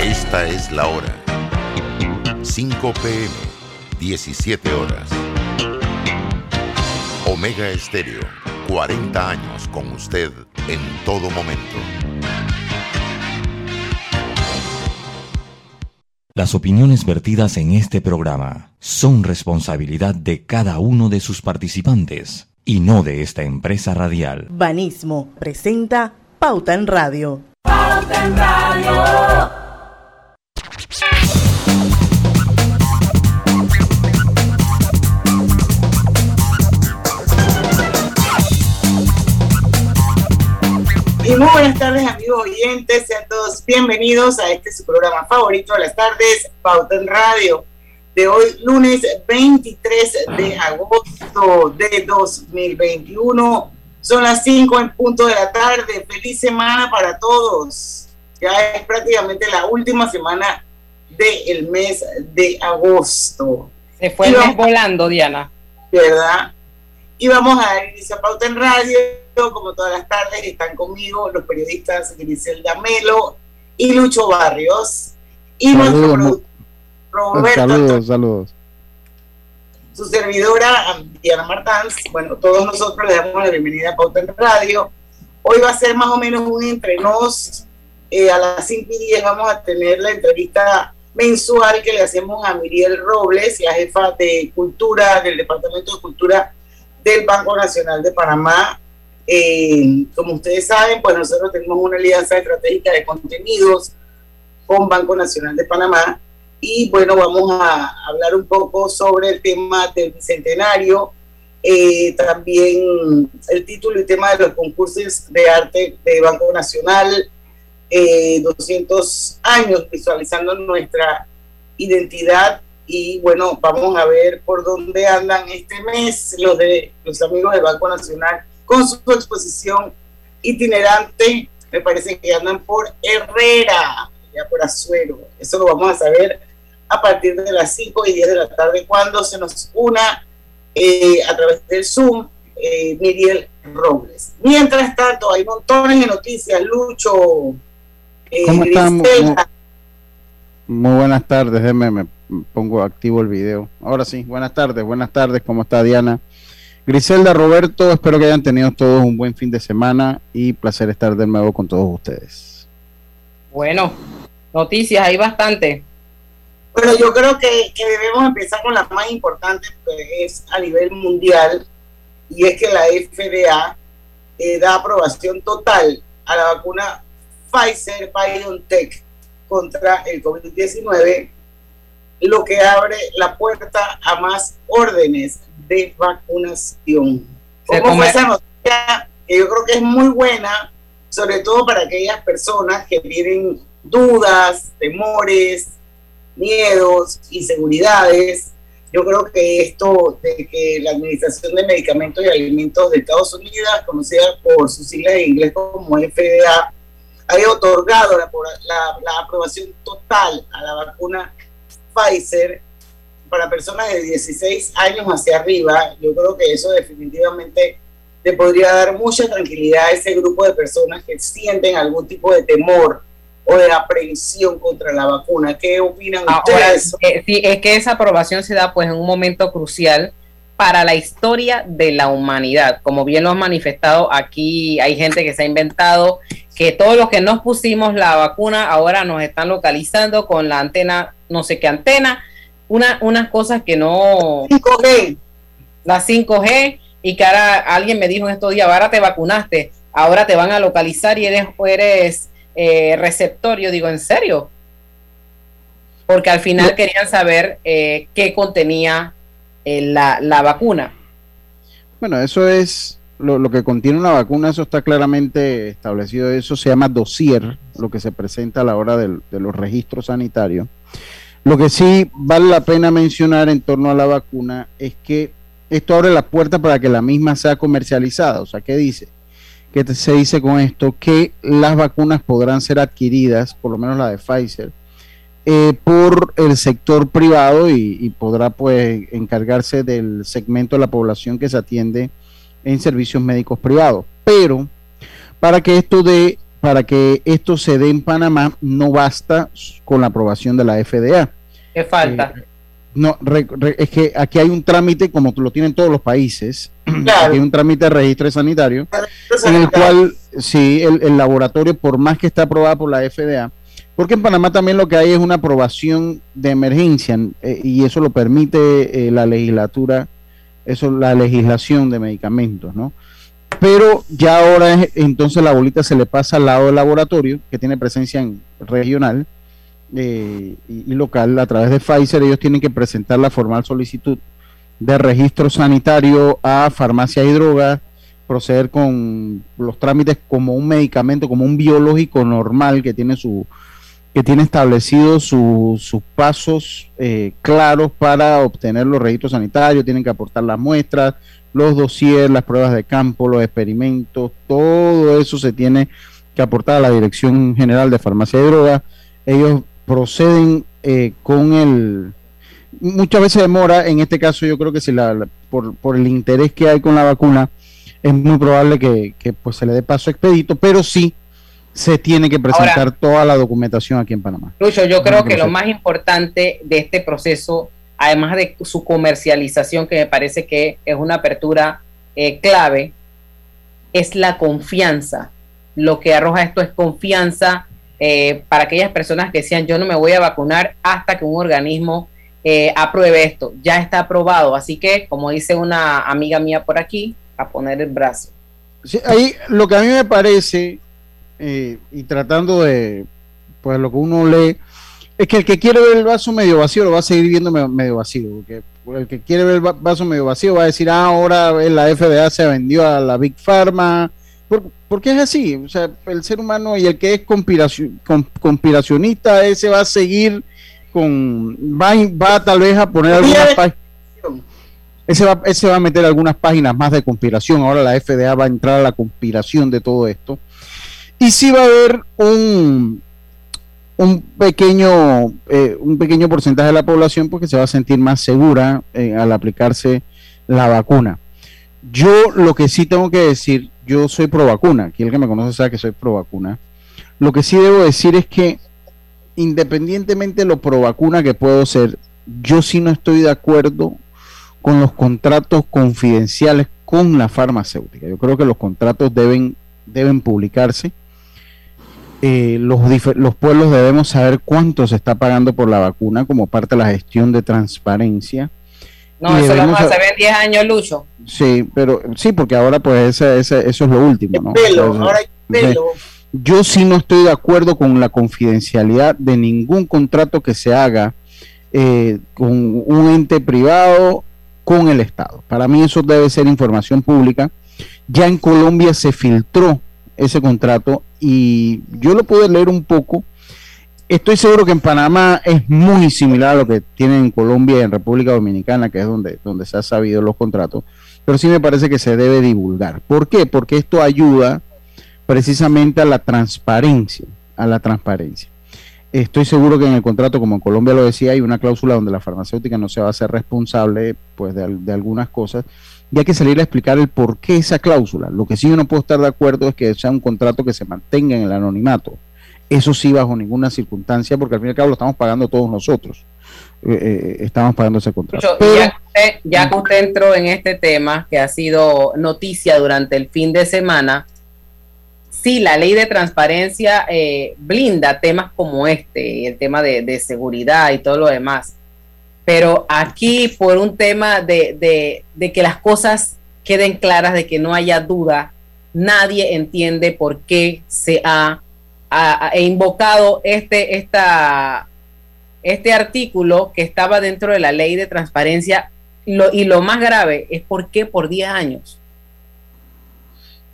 Esta es la hora. 5 pm, 17 horas. Omega Estéreo, 40 años con usted en todo momento. Las opiniones vertidas en este programa son responsabilidad de cada uno de sus participantes y no de esta empresa radial. Banismo presenta Pauta en Radio. Pauta en Radio. Y muy buenas tardes, amigos oyentes. Sean todos bienvenidos a este su programa favorito de las tardes, Pauta en Radio, de hoy, lunes 23 de agosto de 2021. Son las 5 en punto de la tarde. Feliz semana para todos. Ya es prácticamente la última semana del mes de agosto. Se fue el mes volando, Diana. ¿Verdad? Y vamos a dar inicio a Pauta en Radio como todas las tardes, están conmigo los periodistas Griselda Melo y Lucho Barrios. Y nuestro Roberto. Saludos, saludos. Su servidora, Diana Martans. Bueno, todos nosotros le damos la bienvenida a Pauta en Radio. Hoy va a ser más o menos un entrenos. Eh, a las 5 y 10 vamos a tener la entrevista mensual que le hacemos a Miriel Robles, la jefa de Cultura del Departamento de Cultura del Banco Nacional de Panamá. Eh, como ustedes saben, pues nosotros tenemos una alianza estratégica de contenidos con Banco Nacional de Panamá y bueno, vamos a hablar un poco sobre el tema del bicentenario, eh, también el título y tema de los concursos de arte de Banco Nacional, 200 eh, años visualizando nuestra identidad y bueno, vamos a ver por dónde andan este mes los de los amigos del Banco Nacional con su exposición itinerante. Me parece que andan por Herrera, ya por Azuero. Eso lo vamos a saber a partir de las 5 y 10 de la tarde, cuando se nos una eh, a través del Zoom eh, Miriel Robles. Mientras tanto, hay montones de noticias. Lucho, eh, ¿Cómo estamos? Muy, buenas tardes, déjeme, me pongo activo el video. Ahora sí, buenas tardes, buenas tardes, ¿cómo está Diana? Griselda, Roberto, espero que hayan tenido todos un buen fin de semana y placer estar de nuevo con todos ustedes. Bueno, noticias, hay bastante. Bueno, yo creo que, debemos empezar con la más importante, que es a nivel mundial, y es que la FDA eh, da aprobación total a la vacuna Pfizer BioNTech contra el COVID-19 lo que abre la puerta a más órdenes de vacunación. ¿Cómo fue esa noticia? Que yo creo que es muy buena, sobre todo para aquellas personas que tienen dudas, temores, miedos, inseguridades. Yo creo que esto de que la Administración de Medicamentos y Alimentos de Estados Unidos, conocida por sus siglas en inglés como FDA, haya otorgado la, la aprobación total a la vacuna Pfizer para personas de 16 años hacia arriba, yo creo que eso definitivamente le podría dar mucha tranquilidad a ese grupo de personas que sienten algún tipo de temor o de aprehensión contra la vacuna. ¿Qué opinan ustedes? Eh, sí, es que esa aprobación se da pues en un momento crucial para la historia de la humanidad. Como bien lo han manifestado aquí, hay gente que se ha inventado que todos los que nos pusimos la vacuna ahora nos están localizando con la antena, no sé qué antena, una, unas cosas que no... 5G. La 5G y que ahora alguien me dijo en estos días, ahora te vacunaste, ahora te van a localizar y eres, eres eh, receptor. Yo digo, ¿en serio? Porque al final querían saber eh, qué contenía eh, la, la, vacuna. Bueno, eso es lo, lo, que contiene una vacuna, eso está claramente establecido, eso se llama dossier, lo que se presenta a la hora de los registros sanitarios. Lo que sí vale la pena mencionar en torno a la vacuna es que esto abre la puerta para que la misma sea comercializada. O sea, ¿qué dice? ¿Qué se dice con esto? Que las vacunas podrán ser adquiridas, por lo menos la de Pfizer, eh, por el sector privado y, podrá pues encargarse del segmento de la población que se atiende en servicios médicos privados. Pero para que esto de para que esto se dé en Panamá no basta con la aprobación de la FDA. ¿Qué falta? Eh, no, es que aquí hay un trámite, como lo tienen todos los países, hay un trámite de registro sanitario, en el cual, sí, el, laboratorio, por más que está aprobado por la FDA, porque en Panamá también lo que hay es una aprobación de emergencia, eh, y eso lo permite eh, la legislatura, eso la legislación de medicamentos, ¿no? Pero ya ahora entonces la bolita se le pasa al lado del laboratorio, que tiene presencia en regional, eh, y, local a través de Pfizer, ellos tienen que presentar la formal solicitud de registro sanitario a farmacia y drogas, proceder con los trámites como un medicamento, como un biológico normal que tiene su que tiene establecidos sus pasos eh, claros para obtener los registros sanitarios, tienen que aportar las muestras, los dossiers, las pruebas de campo, los experimentos, todo eso se tiene que aportar a la Dirección General de Farmacia y Drogas. Ellos proceden eh, con el... Muchas veces demora, en este caso yo creo que si la, por, por, el interés que hay con la vacuna, es muy probable que, pues se le dé paso expedito, pero sí se tiene que presentar toda la documentación aquí en Panamá. Lucho, yo creo que lo más importante de este proceso, además de su comercialización, que me parece que es una apertura eh, clave, es la confianza. Lo que arroja esto es confianza eh, para aquellas personas que decían yo no me voy a vacunar hasta que un organismo eh, apruebe esto. Ya está aprobado, así que como dice una amiga mía por aquí, a poner el brazo. ahí lo que a mí me parece, eh, y tratando de, pues lo que uno lee, es que el que quiere ver el vaso medio vacío lo va a seguir viendo medio vacío, porque el que quiere ver el vaso medio vacío va a decir, ah, ahora la FDA se vendió a la Big Pharma, porque es así, o sea, el ser humano y el que es conspiración, conspiracionista, ese va a seguir con, va, va tal vez a poner algunas páginas, ese va, ese va a meter algunas páginas más de conspiración, ahora la FDA va a entrar a la conspiración de todo esto, y sí va a haber un, un pequeño, eh, un pequeño porcentaje de la población porque se va a sentir más segura eh, al aplicarse la vacuna. Yo lo que sí tengo que decir yo soy pro vacuna, aquí el que me conoce sabe que soy pro vacuna. Lo que sí debo decir es que independientemente de lo pro vacuna que puedo ser, yo sí no estoy de acuerdo con los contratos confidenciales con la farmacéutica. Yo creo que los contratos deben, deben publicarse. Eh, los, los pueblos debemos saber cuánto se está pagando por la vacuna como parte de la gestión de transparencia no, eso lo hace 10 años, Lucho. Sí, pero sí, porque ahora pues ese, ese, eso es lo último, ¿no? Pelo, ahora hay pelo. Yo sí no estoy de acuerdo con la confidencialidad de ningún contrato que se haga eh, con un ente privado con el Estado. Para mí eso debe ser información pública. Ya en Colombia se filtró ese contrato y yo lo pude leer un poco Estoy seguro que en Panamá es muy similar a lo que tienen en Colombia y en República Dominicana, que es donde, donde se han sabido los contratos, pero sí me parece que se debe divulgar. ¿Por qué? Porque esto ayuda precisamente a la transparencia, a la transparencia. Estoy seguro que en el contrato, como en Colombia lo decía, hay una cláusula donde la farmacéutica no se va a hacer responsable pues, de, de algunas cosas y hay que salir a explicar el por qué esa cláusula. Lo que sí yo no puedo estar de acuerdo es que sea un contrato que se mantenga en el anonimato eso sí, bajo ninguna circunstancia, porque al fin y al cabo lo estamos pagando todos nosotros. Eh, eh, estamos pagando ese contrato. ya, que usted entró en este tema, que ha sido noticia durante el fin de semana, sí, la ley de transparencia eh, blinda temas como este, el tema de, seguridad y todo lo demás. Pero aquí, por un tema de, de que las cosas queden claras, de que no haya duda, nadie entiende por qué se ha he invocado este, esta, este artículo que estaba dentro de la ley de transparencia y lo más grave es por qué por 10 años.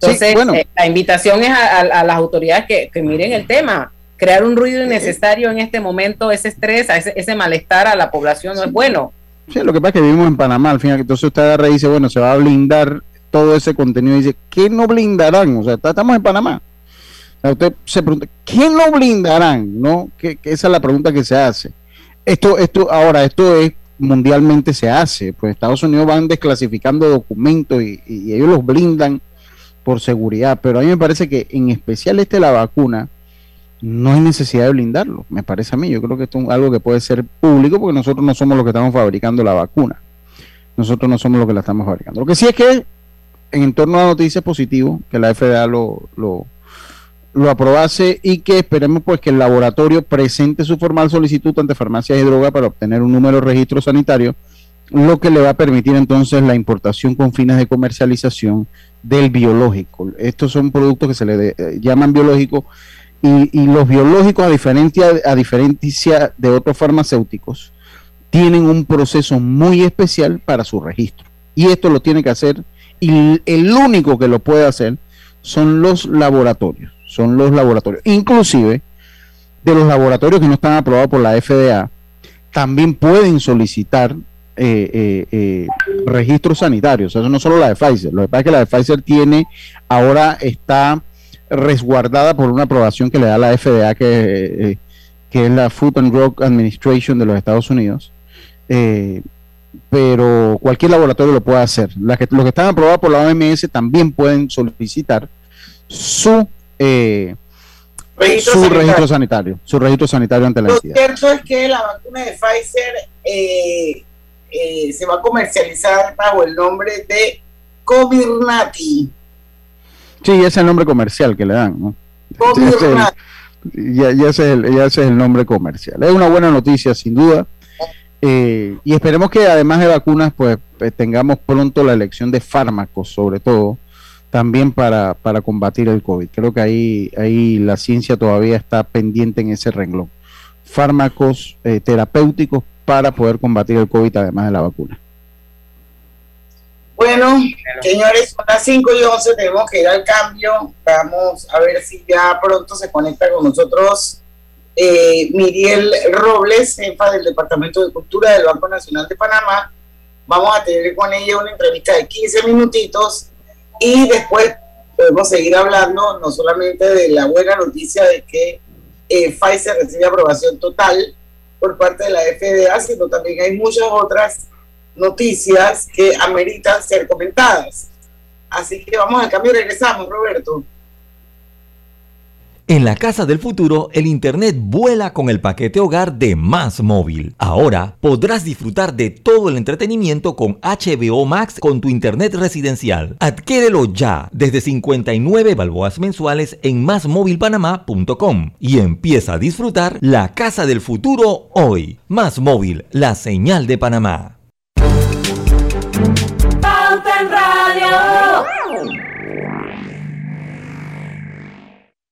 Entonces, eh, la invitación es a, las autoridades que, miren el tema. Crear un ruido innecesario en este momento, ese estrés, ese, malestar a la población no es bueno. Sí, lo que pasa es que vivimos en Panamá, al final, entonces usted agarra y dice, bueno, se va a blindar todo ese contenido y dice, ¿qué no blindarán? O sea, estamos en Panamá. Usted se pregunta, ¿quién lo blindarán? ¿No? Que, esa es la pregunta que se hace. Esto, esto, ahora, esto es mundialmente se hace. Pues Estados Unidos van desclasificando documentos y, ellos los blindan por seguridad, pero a mí me parece que en especial este la vacuna no hay necesidad de blindarlo, me parece a mí. Yo creo que esto es algo que puede ser público porque nosotros no somos los que estamos fabricando la vacuna. Nosotros no somos los que la estamos fabricando. Lo que sí es que en torno a la noticia es positivo que la FDA lo, lo, lo aprobase y que esperemos pues que el laboratorio presente su formal solicitud ante farmacias y drogas para obtener un número de registro sanitario, lo que le va a permitir entonces la importación con fines de comercialización del biológico. Estos son productos que se le eh, llaman biológicos y, los biológicos, a diferencia, a diferencia de otros farmacéuticos, tienen un proceso muy especial para su registro. Y esto lo tiene que hacer, y el único que lo puede hacer son los laboratorios. Son los laboratorios. Inclusive, de los laboratorios que no están aprobados por la FDA, también pueden solicitar eh, eh, eh, registros sanitarios. Eso no solo la de Pfizer. Lo que pasa es que la de Pfizer tiene, ahora está resguardada por una aprobación que le da la FDA, que, es la Food and Drug Administration de los Estados Unidos. Pero cualquier laboratorio lo puede hacer. los que están aprobados por la OMS también pueden solicitar su, eh, registro, su sanitario. registro sanitario, su registro sanitario ante la Lo cierto es que la vacuna de Pfizer se va a comercializar bajo el nombre de Comirnaty. Sí, ese es el nombre comercial que le dan, ¿no? ya, ese es el, nombre comercial. Es una buena noticia, sin duda. Eh, y esperemos que además de vacunas, pues tengamos pronto la elección de fármacos, sobre todo, también para, para combatir el COVID. Creo que ahí, ahí la ciencia todavía está pendiente en ese renglón. Fármacos eh, terapéuticos para poder combatir el COVID, además de la vacuna. Bueno, señores, son las 5 y 11, tenemos que ir al cambio. Vamos a ver si ya pronto se conecta con nosotros eh, Miriel Robles, jefa del Departamento de Cultura del Banco Nacional de Panamá. Vamos a tener con ella una entrevista de 15 minutitos y después podemos seguir hablando no solamente de la buena noticia de que eh, Pfizer recibe aprobación total por parte de la FDA, sino también hay muchas otras noticias que ameritan ser comentadas. Así que vamos al cambio y regresamos, Roberto. En la casa del futuro, el Internet vuela con el paquete hogar de Más Móvil. Ahora podrás disfrutar de todo el entretenimiento con HBO Max con tu Internet residencial. Adquiérelo ya desde 59 balboas mensuales en másmóvilpanamá.com y empieza a disfrutar la casa del futuro hoy. Más Móvil, la señal de Panamá.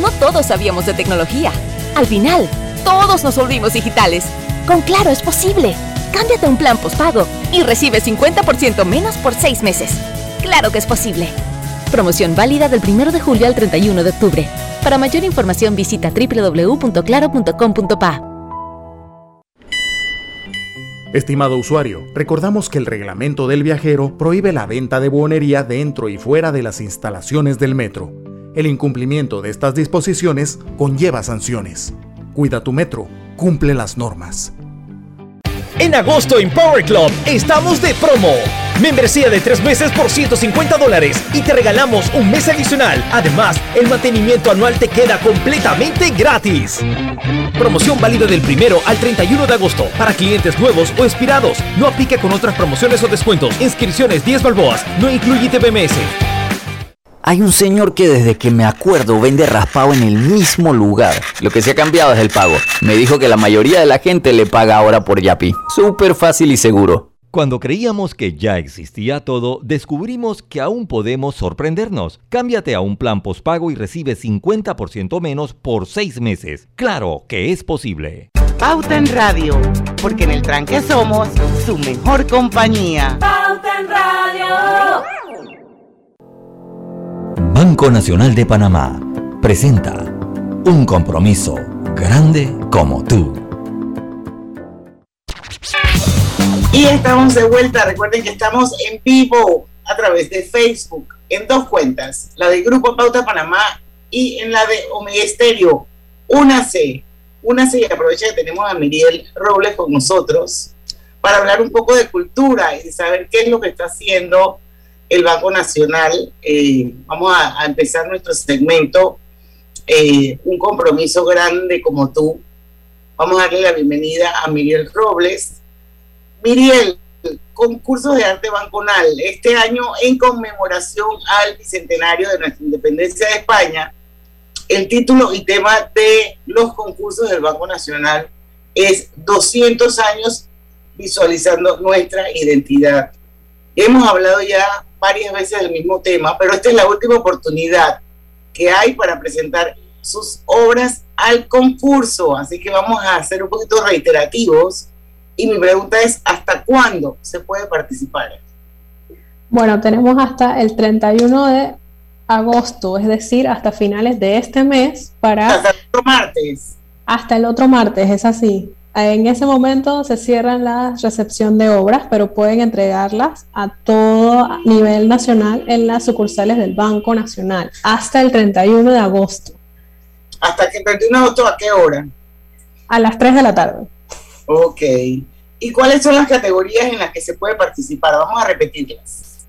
No todos sabíamos de tecnología. Al final, todos nos volvimos digitales. Con Claro es posible. Cámbiate un plan postpago y recibe 50% menos por 6 meses. Claro que es posible. Promoción válida del 1 de julio al 31 de octubre. Para mayor información visita www.claro.com.pa. Estimado usuario, recordamos que el reglamento del viajero prohíbe la venta de buonería dentro y fuera de las instalaciones del metro. El incumplimiento de estas disposiciones conlleva sanciones. Cuida tu metro, cumple las normas. En agosto en Power Club estamos de promo. Membresía de tres meses por 150 dólares y te regalamos un mes adicional. Además, el mantenimiento anual te queda completamente gratis. Promoción válida del primero al 31 de agosto para clientes nuevos o expirados. No aplica con otras promociones o descuentos. Inscripciones 10 balboas. No incluye TBMS. Hay un señor que desde que me acuerdo vende raspado en el mismo lugar. Lo que se ha cambiado es el pago. Me dijo que la mayoría de la gente le paga ahora por Yapi. Súper fácil y seguro. Cuando creíamos que ya existía todo, descubrimos que aún podemos sorprendernos. Cámbiate a un plan postpago y recibe 50% menos por 6 meses. Claro que es posible. Pauta en Radio, porque en el tranque somos su mejor compañía. Pauta en Radio. Banco Nacional de Panamá presenta un compromiso grande como tú. Y estamos de vuelta. Recuerden que estamos en vivo a través de Facebook en dos cuentas, la del Grupo Pauta Panamá y en la de Omega Estéreo. Únase, únase y aprovecha que tenemos a Miriel Robles con nosotros para hablar un poco de cultura y saber qué es lo que está haciendo el Banco Nacional. Eh, vamos a, a, empezar nuestro segmento, eh, un compromiso grande como tú. Vamos a darle la bienvenida a Miriel Robles. Miriel, concursos de arte banconal, este año en conmemoración al bicentenario de nuestra independencia de España, el título y tema de los concursos del Banco Nacional es 200 años visualizando nuestra identidad. Hemos hablado ya varias veces del mismo tema, pero esta es la última oportunidad que hay para presentar sus obras al concurso, así que vamos a ser un poquito reiterativos y mi pregunta es, ¿hasta cuándo se puede participar? Bueno, tenemos hasta el 31 de agosto, es decir, hasta finales de este mes para... Hasta el otro martes. Hasta el otro martes, es así. En ese momento se cierran la recepción de obras, pero pueden entregarlas a todo nivel nacional en las sucursales del Banco Nacional hasta el 31 de agosto. ¿Hasta que el 31 de agosto a qué hora? A las 3 de la tarde. Ok. ¿Y cuáles son las categorías en las que se puede participar? Vamos a repetirlas.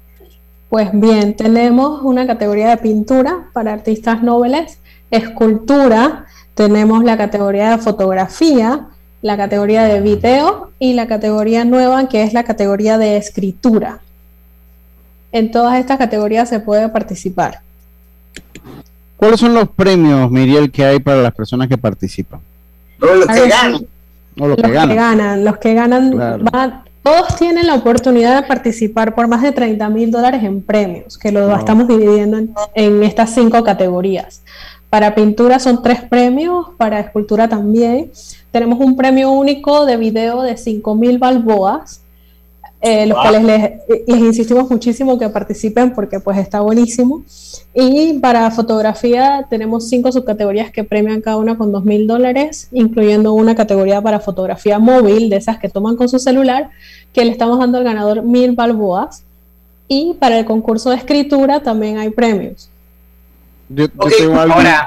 Pues bien, tenemos una categoría de pintura para artistas nobles, escultura, tenemos la categoría de fotografía, la categoría de video y la categoría nueva que es la categoría de escritura. En todas estas categorías se puede participar. ¿Cuáles son los premios, Miriel, que hay para las personas que participan? los que ganan. los, que, ganan. Los que ganan, todos tienen la oportunidad de participar por más de 30 mil dólares en premios, que lo estamos dividiendo en, en, estas cinco categorías. Para pintura son tres premios, para escultura también. Tenemos un premio único de video de 5 mil balboas, eh, los cuales les, les, insistimos muchísimo que participen porque pues está buenísimo. Y para fotografía tenemos cinco subcategorías que premian cada una con dos mil dólares, incluyendo una categoría para fotografía móvil, de esas que toman con su celular, que le estamos dando al ganador mil balboas. Y para el concurso de escritura también hay premios. ahora,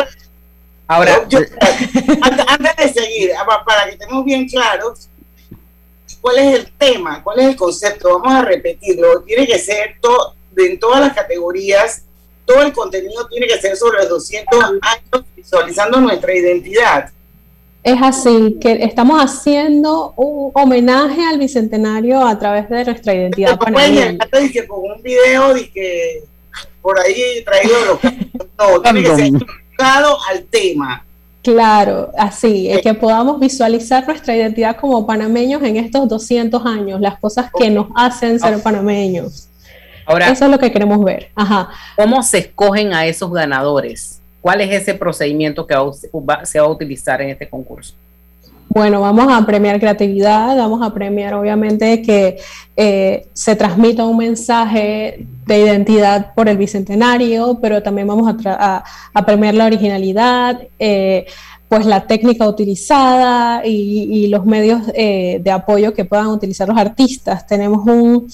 ahora antes de seguir, para que estemos bien claros, cuál es el tema, cuál es el concepto, vamos a repetirlo, tiene que ser todo, en todas las categorías, todo el contenido tiene que ser sobre los 200 años visualizando nuestra identidad. Es así, que estamos haciendo un homenaje al bicentenario a través de nuestra identidad. Que con un video de que por ahí traído de los... No, tiene que ser enfocado al tema. Claro, así, es que podamos visualizar nuestra identidad como panameños en estos 200 años, las cosas que nos hacen ser panameños. Ahora, Eso es lo que queremos ver. Ajá. ¿Cómo se escogen a esos ganadores? ¿Cuál es ese procedimiento que se va a utilizar en este concurso? Bueno, vamos a premiar creatividad, vamos a premiar obviamente que eh, se transmita un mensaje de identidad por el bicentenario, pero también vamos a, premiar la originalidad, eh, pues la técnica utilizada y, los medios eh, de apoyo que puedan utilizar los artistas. Tenemos un,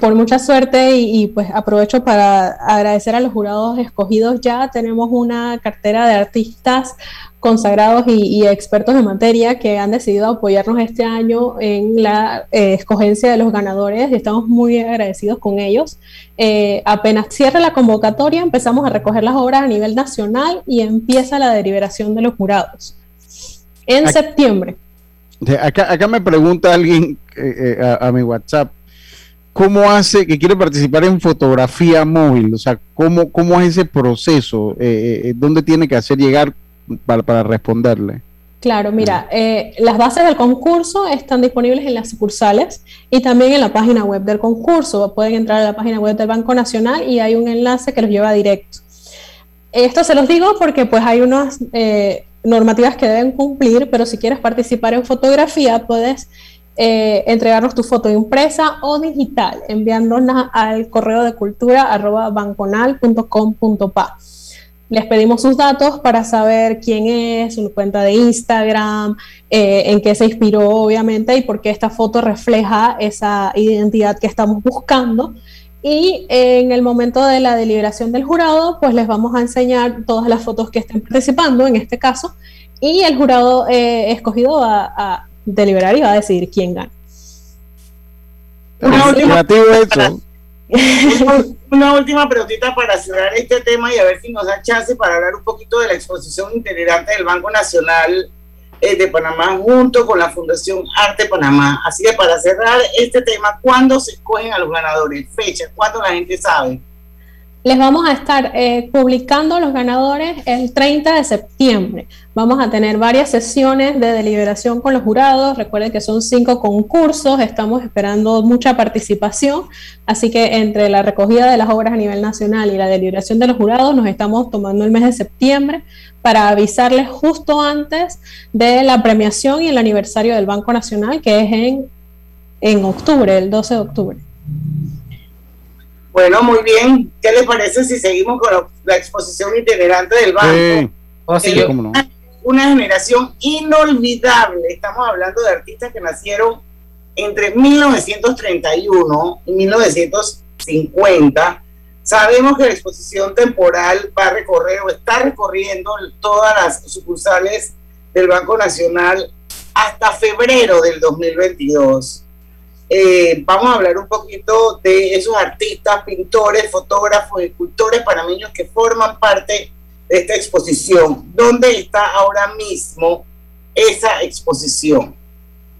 por mucha suerte y, y, pues aprovecho para agradecer a los jurados escogidos ya, tenemos una cartera de artistas consagrados y, expertos de materia que han decidido apoyarnos este año en la eh, escogencia de los ganadores y estamos muy agradecidos con ellos. Eh, apenas cierre la convocatoria, empezamos a recoger las obras a nivel nacional y empieza la deliberación de los jurados en septiembre. Acá, acá, me pregunta alguien eh, a, mi WhatsApp, ¿cómo hace que quiere participar en fotografía móvil? O sea, ¿cómo, cómo es ese proceso? ¿Dónde tiene que hacer llegar? Para, responderle. Claro, mira, eh, las bases del concurso están disponibles en las sucursales y también en la página web del concurso. Pueden entrar a la página web del Banco Nacional y hay un enlace que los lleva directo. Esto se los digo porque pues hay unas eh, normativas que deben cumplir, pero si quieres participar en fotografía puedes eh, entregarnos tu foto impresa o digital enviándonos al correo de cultura arroba banconal.com.pa les pedimos sus datos para saber quién es, su cuenta de Instagram, eh, en qué se inspiró obviamente y por qué esta foto refleja esa identidad que estamos buscando. Y en el momento de la deliberación del jurado, pues les vamos a enseñar todas las fotos que estén participando en este caso y el jurado eh, escogido va a deliberar y va a decidir quién gana. Una última preguntita para cerrar este tema y a ver si nos da chance para hablar un poquito de la exposición itinerante del Banco Nacional eh, de Panamá junto con la Fundación Arte Panamá. Así que para cerrar este tema, ¿cuándo se escogen a los ganadores? Fecha, ¿cuándo la gente sabe? Les vamos a estar eh, publicando los ganadores el 30 de septiembre. Vamos a tener varias sesiones de deliberación con los jurados. Recuerden que son cinco concursos, estamos esperando mucha participación. Así que entre la recogida de las obras a nivel nacional y la deliberación de los jurados, nos estamos tomando el mes de septiembre para avisarles justo antes de la premiación y el aniversario del Banco Nacional, que es en, en octubre, el 12 de octubre. Bueno, muy bien. ¿Qué le parece si seguimos con la exposición itinerante del banco? Oh, sí. una, generación inolvidable. Estamos hablando de artistas que nacieron entre 1931 y 1950. Sabemos que la exposición temporal va a recorrer o está recorriendo todas las sucursales del Banco Nacional hasta febrero del 2022. Eh, vamos a hablar un poquito de esos artistas, pintores, fotógrafos, escultores panameños que forman parte de esta exposición. ¿Dónde está ahora mismo esa exposición?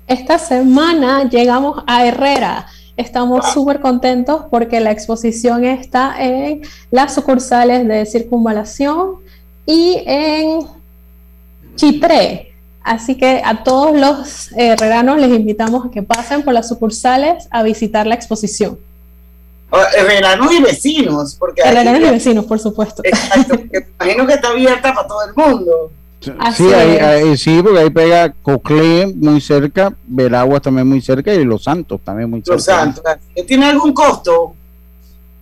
Esta semana llegamos a Herrera Estamos súper contentos porque la exposición está en las sucursales de circunvalación y en Chitré. Así que a todos los herreranos les invitamos a que pasen por las sucursales a visitar la exposición. Herreranos y vecinos, porque herreranos y vecinos, por supuesto. Exacto, imagino que está abierta para todo el mundo. Sí, sí, porque ahí pega Coclé muy cerca, Veraguas también muy cerca y Los Santos también muy cerca. Los Santos. ¿Tiene algún costo?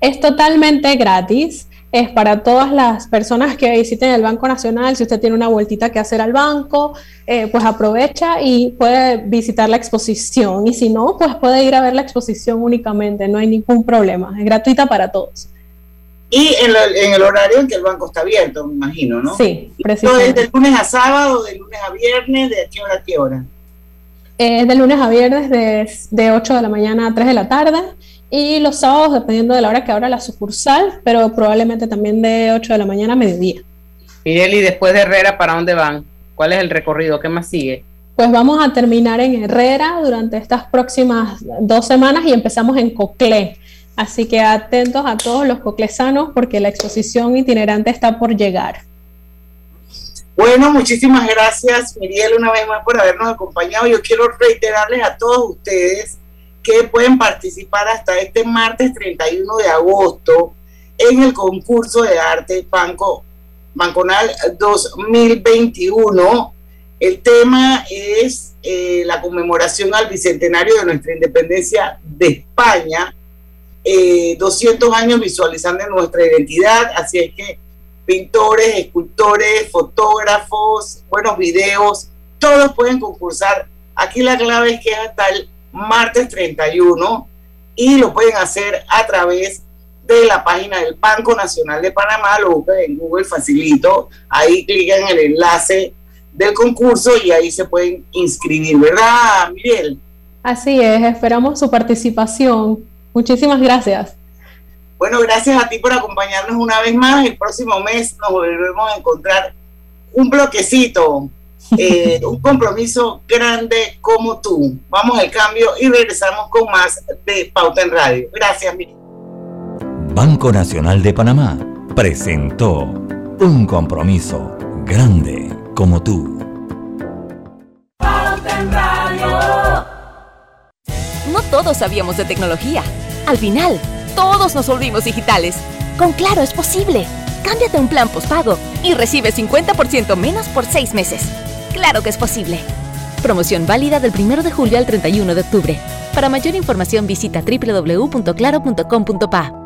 Es totalmente gratis. Es para todas las personas que visiten el Banco Nacional. Si usted tiene una vueltita que hacer al banco, eh, pues aprovecha y puede visitar la exposición. Y si no, pues puede ir a ver la exposición únicamente. No hay ningún problema. Es gratuita para todos. Y en, el horario en que el banco está abierto, me imagino, ¿no? Sí, precisamente. ¿De lunes a sábado, de lunes a viernes, de qué hora a qué hora? de lunes a viernes de, de 8 de la mañana a 3 de la tarde y los sábados dependiendo de la hora que abra la sucursal, pero probablemente también de 8 de la mañana a mediodía. Miguel, y después de Herrera, ¿para dónde van? ¿Cuál es el recorrido? ¿Qué más sigue? Pues vamos a terminar en Herrera durante estas próximas dos semanas y empezamos en Coclé. Así que atentos a todos los coclesanos porque la exposición itinerante está por llegar. Bueno, muchísimas gracias, Miriel, una vez más por habernos acompañado. Yo quiero reiterarles a todos ustedes que pueden participar hasta este martes 31 de agosto en el concurso de arte Banco Banconal 2021. El tema es eh, la conmemoración al bicentenario de nuestra independencia de España 200 eh, años visualizando nuestra identidad, así es que pintores, escultores, fotógrafos, buenos videos, todos pueden concursar. Aquí la clave es que es hasta el martes 31 y lo pueden hacer a través de la página del Banco Nacional de Panamá, lo buscan en Google facilito, ahí clican en el enlace del concurso y ahí se pueden inscribir, ¿verdad, Miguel? Así es, esperamos su participación. Muchísimas gracias. Bueno, gracias a ti por acompañarnos una vez más. El próximo mes nos volveremos a encontrar un bloquecito, eh, un compromiso grande como tú. Vamos al cambio y regresamos con más de Pauta en Radio. Gracias, mi. Banco Nacional de Panamá presentó un compromiso grande como tú. Pauta en Radio. No todos sabíamos de tecnología. Al final, todos nos volvimos digitales. Con Claro es posible. Cámbiate un plan postpago y recibe 50% menos por seis meses. Claro que es posible. Promoción válida del 1 de julio al 31 de octubre. Para mayor información visita www.claro.com.pa.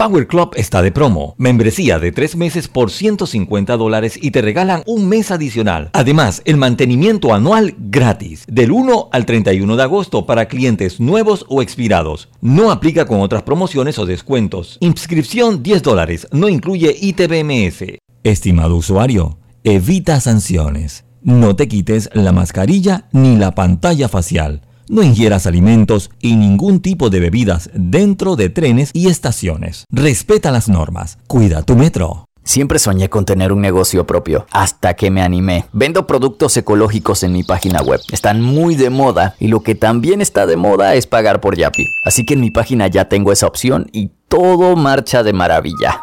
Power Club está de promo. Membresía de 3 meses por 150 dólares y te regalan un mes adicional. Además, el mantenimiento anual gratis. Del 1 al 31 de agosto para clientes nuevos o expirados. No aplica con otras promociones o descuentos. Inscripción 10 dólares. No incluye ITBMS. Estimado usuario, evita sanciones. No te quites la mascarilla ni la pantalla facial. No ingieras alimentos y ningún tipo de bebidas dentro de trenes y estaciones. Respeta las normas. Cuida tu metro. Siempre soñé con tener un negocio propio, hasta que me animé. Vendo productos ecológicos en mi página web. Están muy de moda y lo que también está de moda es pagar por Yapi. Así que en mi página ya tengo esa opción y todo marcha de maravilla.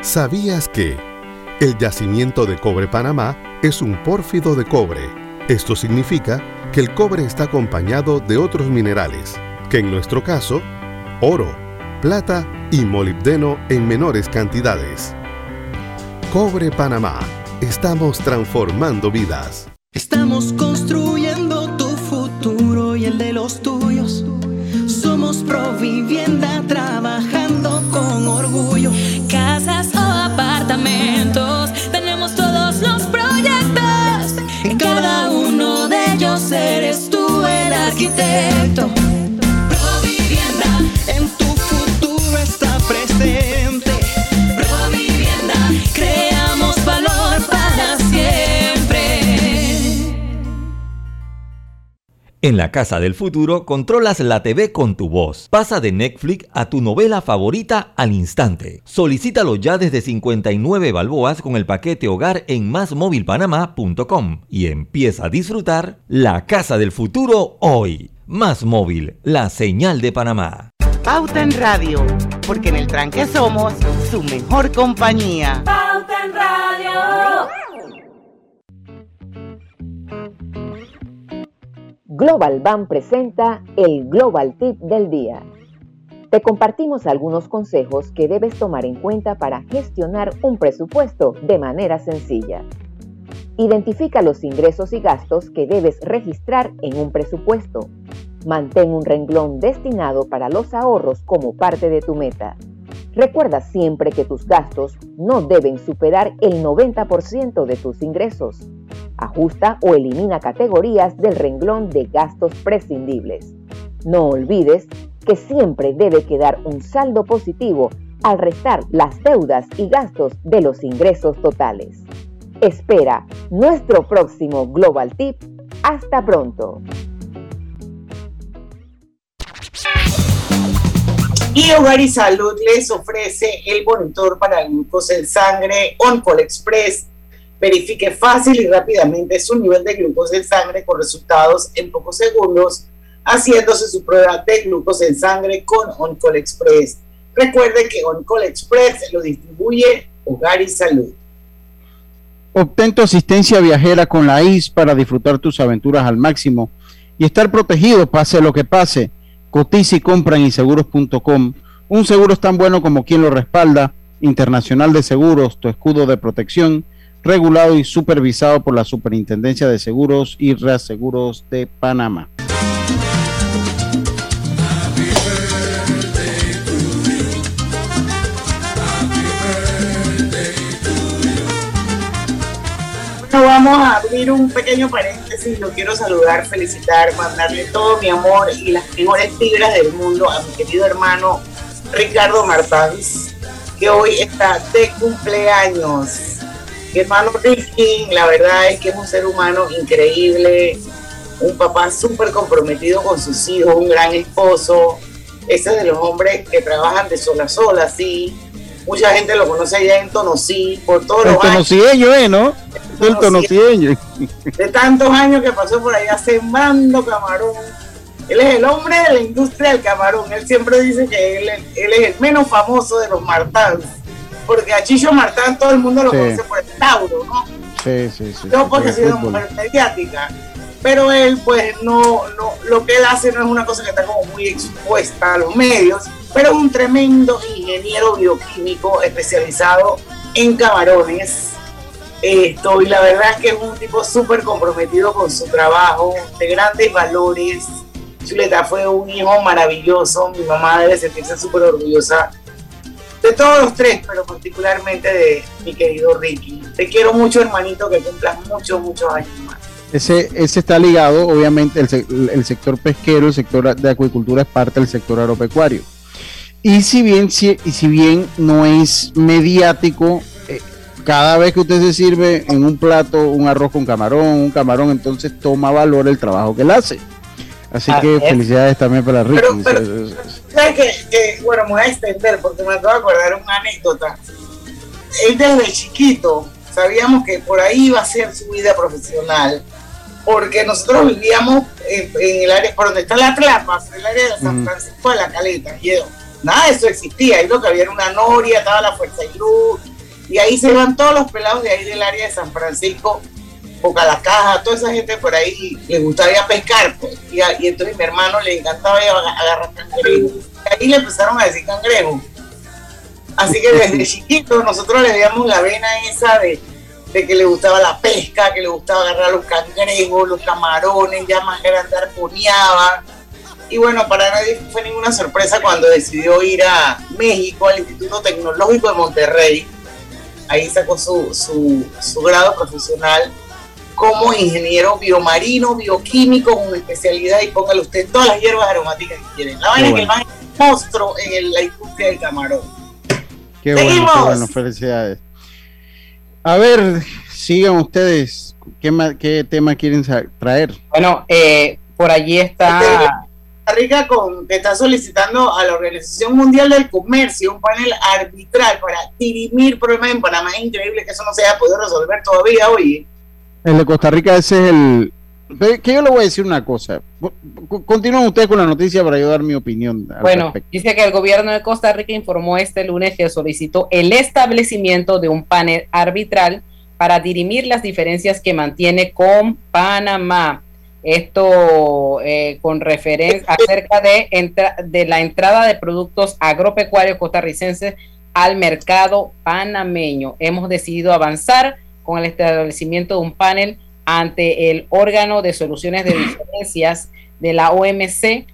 ¿Sabías que el yacimiento de cobre Panamá es un pórfido de cobre? Esto significa que el cobre está acompañado de otros minerales, que en nuestro caso, oro, plata y molibdeno en menores cantidades. Cobre Panamá estamos transformando vidas. Estamos construyendo tu futuro y el de los tuyos. Somos Provivienda arquitecto. En la casa del futuro controlas la TV con tu voz. Pasa de Netflix a tu novela favorita al instante. Solicítalo ya desde 59 balboas con el paquete hogar en másmóvilpanamá.com y empieza a disfrutar la casa del futuro hoy. Más móvil, la señal de Panamá. Pauta en Radio, porque en el tranque somos su mejor compañía. Pauta en Radio. Global Bank presenta el Global Tip del día. Te compartimos algunos consejos que debes tomar en cuenta para gestionar un presupuesto de manera sencilla. Identifica los ingresos y gastos que debes registrar en un presupuesto. Mantén un renglón destinado para los ahorros como parte de tu meta. Recuerda siempre que tus gastos no deben superar el 90% de tus ingresos. Ajusta o elimina categorías del renglón de gastos prescindibles. No olvides que siempre debe quedar un saldo positivo al restar las deudas y gastos de los ingresos totales. Espera nuestro próximo Global Tip. Hasta pronto. Y Hogar y Salud les ofrece el monitor para glucosa en sangre OnCall Express. Verifique fácil y rápidamente su nivel de glucosa en sangre con resultados en pocos segundos, haciéndose su prueba de glucosa en sangre con OnCall Express. Recuerde que OnCall Express lo distribuye Hogar y Salud. Obtén tu asistencia viajera con la IS para disfrutar tus aventuras al máximo y estar protegido pase lo que pase. Cotiza y compra en. Un seguro tan bueno como quien lo respalda. Internacional de Seguros, tu escudo de protección, regulado y supervisado por la Superintendencia de Seguros y Reaseguros de Panamá. Vamos a abrir un pequeño paréntesis. Lo quiero saludar, felicitar, mandarle todo mi amor y las mejores vibras del mundo a mi querido hermano Ricardo Martans, que hoy está de cumpleaños. Mi hermano Ricky, la verdad es que es un ser humano increíble, un papá súper comprometido con sus hijos, un gran esposo. Ese de los hombres que trabajan de sola a sola, sí. Mucha gente lo conoce allá en Tonosí, por todos El los años. tonocieño, ¿eh? ¿No? El tonocieño. de tantos años que pasó por allá sembrando camarón. Él es el hombre de la industria del camarón. Él siempre dice que él, él es el menos famoso de los Martans. Porque a Chicho Martán todo el mundo lo Sí. conoce por el Tauro, ¿no? Sí, sí, sí. Yo porque El soy una mujer mediática. Pero él, pues, no, no, lo que él hace no es una cosa que está como muy expuesta a los medios, pero un tremendo ingeniero bioquímico especializado en camarones. Esto, la verdad es que es un tipo súper comprometido con su trabajo, de grandes valores. Chuleta fue un hijo maravilloso. Mi mamá debe sentirse súper orgullosa de todos los tres, pero particularmente de mi querido Ricky. Te quiero mucho, hermanito, que cumplas muchos, muchos años más. Ese, ese está ligado, obviamente, el, el sector pesquero, el sector de acuicultura es parte del sector agropecuario. Y si bien, si, y si bien no es mediático, eh, cada vez que usted se sirve en un plato un arroz con camarón, un camarón, entonces toma valor el trabajo que él hace. Así Así que es. felicidades también para Ricky. Pero- pero- ¿Sabes que, que, bueno, me voy a extender porque me acabo de acordar una anécdota. Él desde chiquito sabíamos que por ahí iba a ser su vida profesional, porque nosotros vivíamos en, en el área, por donde está la Tlapa, por el área de San. Francisco de la Caleta. Y yo, nada de eso existía. Ahí lo que había era una noria, estaba la Fuerza y Luz, y ahí se iban todos los pelados de ahí del área de San Francisco, Boca la Caja, toda esa gente por ahí le gustaba ir a pescar. pues. Y, a- y entonces mi hermano le encantaba ir a aga- agarrar cangrejos. Y ahí le empezaron a decir cangrejo. Así que desde chiquito nosotros le veíamos la vena esa de, de que le gustaba la pesca, que le gustaba agarrar los cangrejos, los camarones, ya más grande arponeaba. Y bueno, para nadie fue ninguna sorpresa cuando decidió ir a México, al Instituto Tecnológico de Monterrey. Ahí sacó su, su, su grado profesional como ingeniero biomarino, bioquímico, con especialidad, y póngale usted todas las hierbas aromáticas que quieren. La vaina que el más monstruo en el- la industria del camarón. Qué bueno, qué bueno, felicidades. A ver, sigan ustedes. ¿Qué, ma- qué tema quieren traer? Bueno, eh, por allí está Costa Rica con, que está solicitando a la Organización Mundial del Comercio un panel arbitral para dirimir problemas en Panamá. Es increíble que eso no se haya podido resolver todavía hoy. El de Costa Rica, ese es el. Que yo le voy a decir una cosa. Co- Continúen ustedes con la noticia para yo dar mi opinión. al Bueno, respecto. dice que el gobierno de Costa Rica informó este lunes que solicitó el establecimiento de un panel arbitral para dirimir las diferencias que mantiene con Panamá. Esto eh, con referencia acerca de, de la entrada de productos agropecuarios costarricenses al mercado panameño. Hemos decidido avanzar con el establecimiento de un panel ante el órgano de soluciones de diferencias de la OMC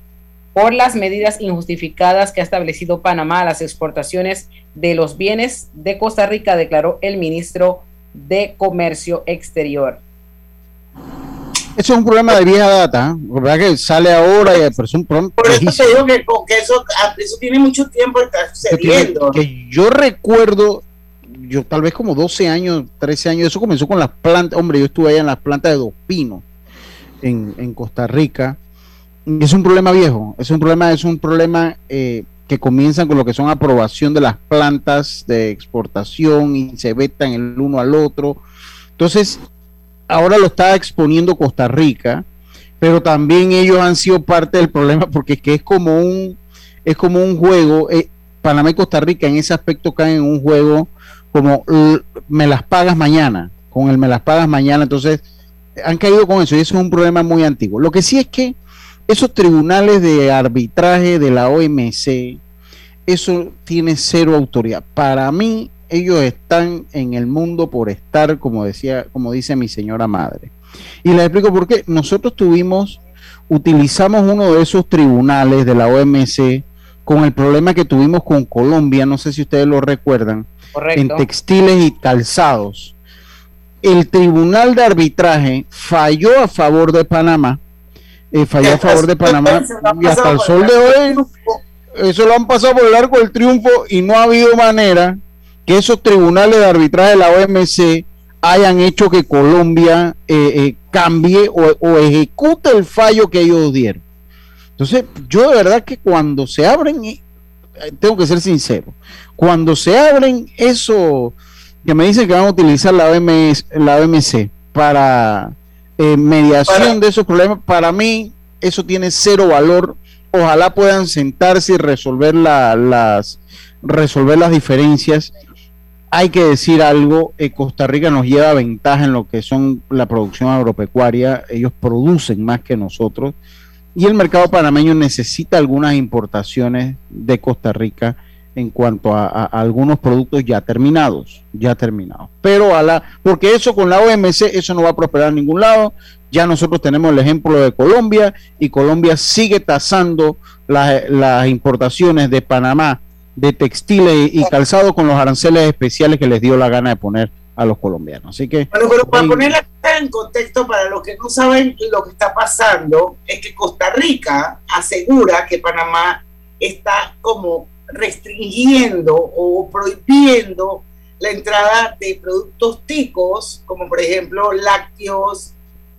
por las medidas injustificadas que ha establecido Panamá a las exportaciones de los bienes de Costa Rica, declaró el ministro de Comercio Exterior. Eso es un problema de vieja data, ¿eh? ¿verdad? Que sale ahora y pero es un problema Por eso te digo que, con- que eso, ah, eso tiene mucho tiempo que, tiene- sucediendo. que yo recuerdo, yo tal vez como 12 años, 13 años, eso comenzó con las plantas, hombre, yo estuve allá en las plantas de Dos Pinos, en, en Costa Rica, y es un problema viejo, es un problema, es un problema eh, que comienzan con lo que son aprobación de las plantas de exportación y se vetan el uno al otro. Entonces, ahora lo está exponiendo Costa Rica, pero también ellos han sido parte del problema porque es que es como un es como un juego eh, Panamá y Costa Rica en ese aspecto caen en un juego como me las pagas mañana con el me las pagas mañana entonces han caído con eso y eso es un problema muy antiguo. Lo que sí es que esos tribunales de arbitraje de la OMC eso tiene cero autoridad. Para mí ellos están en el mundo por estar como decía como dice mi señora madre y les explico por qué. Nosotros tuvimos, utilizamos uno de esos tribunales de la OMC con el problema que tuvimos con Colombia, no sé si ustedes lo recuerdan, Correcto. en textiles y calzados. El tribunal de arbitraje falló a favor de Panamá, eh, falló a favor de Panamá y hasta el sol de hoy eso lo han pasado por el arco del triunfo y no ha habido manera que esos tribunales de arbitraje de la OMC hayan hecho que Colombia eh, eh, cambie o, o ejecute el fallo que ellos dieron. Entonces, yo de verdad que cuando se abren, eh, tengo que ser sincero, cuando se abren eso que me dicen que van a utilizar la, OMS, la OMC para eh, mediación de esos problemas, para mí eso tiene cero valor. Ojalá puedan sentarse y resolver la- las resolver las diferencias hay que decir algo, eh, Costa Rica nos lleva ventaja en lo que son la producción agropecuaria, ellos producen más que nosotros y el mercado panameño necesita algunas importaciones de Costa Rica en cuanto a, algunos productos ya terminados, ya terminados. Pero a la, porque eso con la OMC, eso no va a prosperar en ningún lado. Ya nosotros tenemos el ejemplo de Colombia y Colombia sigue tasando las importaciones de Panamá de textiles y calzado con los aranceles especiales que les dio la gana de poner a los colombianos. Así que Bueno, pero para poner en contexto para los que no saben lo que está pasando, es que Costa Rica asegura que Panamá está como restringiendo o prohibiendo la entrada de productos ticos, como por ejemplo lácteos,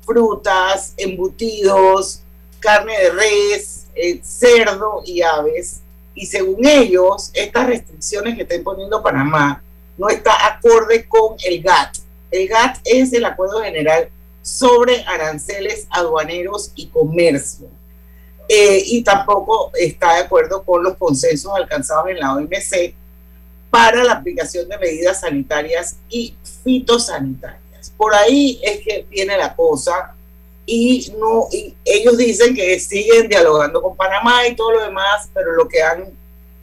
frutas, embutidos, carne de res, eh, cerdo y aves. Y según ellos, estas restricciones que está imponiendo Panamá no está acorde con el GATT. El GATT es el Acuerdo General sobre Aranceles Aduaneros y Comercio. Eh, y tampoco está de acuerdo con los consensos alcanzados en la OMC para la aplicación de medidas sanitarias y fitosanitarias. Por ahí es que viene la cosa y no ellos dicen que siguen dialogando con Panamá y todo lo demás, pero lo que han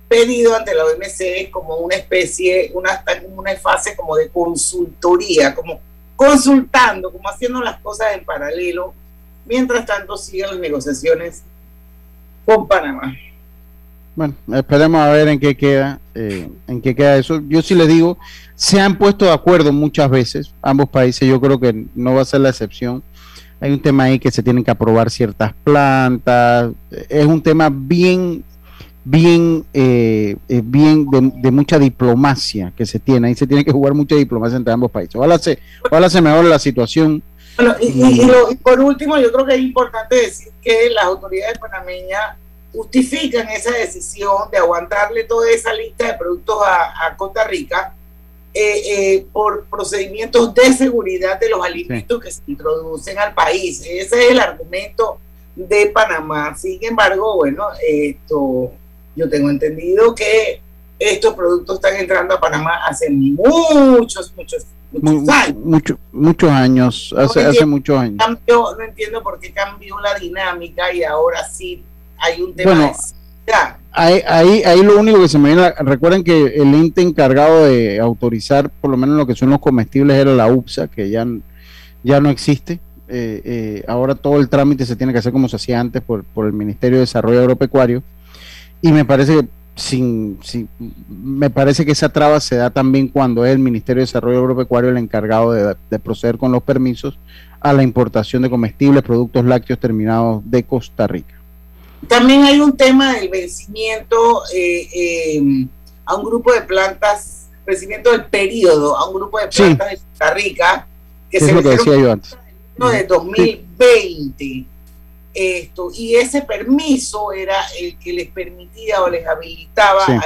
pedido ante la OMC es como una especie, una, una fase como de consultoría, como consultando, como haciendo las cosas en paralelo. Mientras tanto, siguen las negociaciones con Panamá. Bueno, esperemos a ver en qué queda, eh, en qué queda eso. Yo sí les digo, se han puesto de acuerdo muchas veces ambos países. Yo creo que no va a ser la excepción. Hay un tema ahí que se tienen que aprobar ciertas plantas. Es un tema bien, bien, eh, eh, bien de, mucha diplomacia que se tiene. Ahí se tiene que jugar mucha diplomacia entre ambos países. Ojalá se, ojalá mejore la situación. y, y por último, yo creo que es importante decir que las autoridades panameñas justifican esa decisión de aguantarle toda esa lista de productos a, Costa Rica eh, eh, por procedimientos de seguridad de los alimentos que se introducen al país. Ese es el argumento de Panamá. Sin embargo, bueno, esto yo tengo entendido que estos productos están entrando a Panamá hace muchos, muchos, muchos años. muchos años, hace, hace muchos años. no entiendo por qué cambió la dinámica y ahora sí hay un tema bueno, ahí, ahí, ahí, lo único que se me viene, recuerden que el ente encargado de autorizar por lo menos lo que son los comestibles era la UPSA, que ya, ya no existe. Eh, eh, ahora todo el trámite se tiene que hacer como se hacía antes por, por el Ministerio de Desarrollo Agropecuario. Y me parece que sin, me parece que esa traba se da también cuando es el Ministerio de Desarrollo Agropecuario el encargado de, proceder con los permisos a la importación de comestibles, productos lácteos terminados de Costa Rica. También hay un tema del vencimiento eh, eh, a un grupo de plantas, vencimiento del periodo a un grupo de plantas de Costa Rica que se lo que decía yo antes. de 2020. Esto, y ese permiso era el que les permitía o les habilitaba a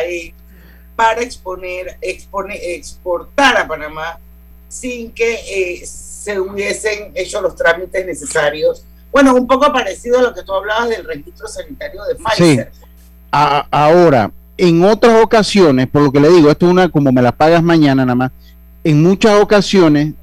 para exponer, exponer, exportar a Panamá sin que eh, se hubiesen hecho los trámites necesarios bueno, un poco parecido a lo que tú hablabas del registro sanitario de Pfizer. Sí. ahora, en otras ocasiones, por lo que le digo, esto es una como me la pagas mañana nada más, en muchas ocasiones,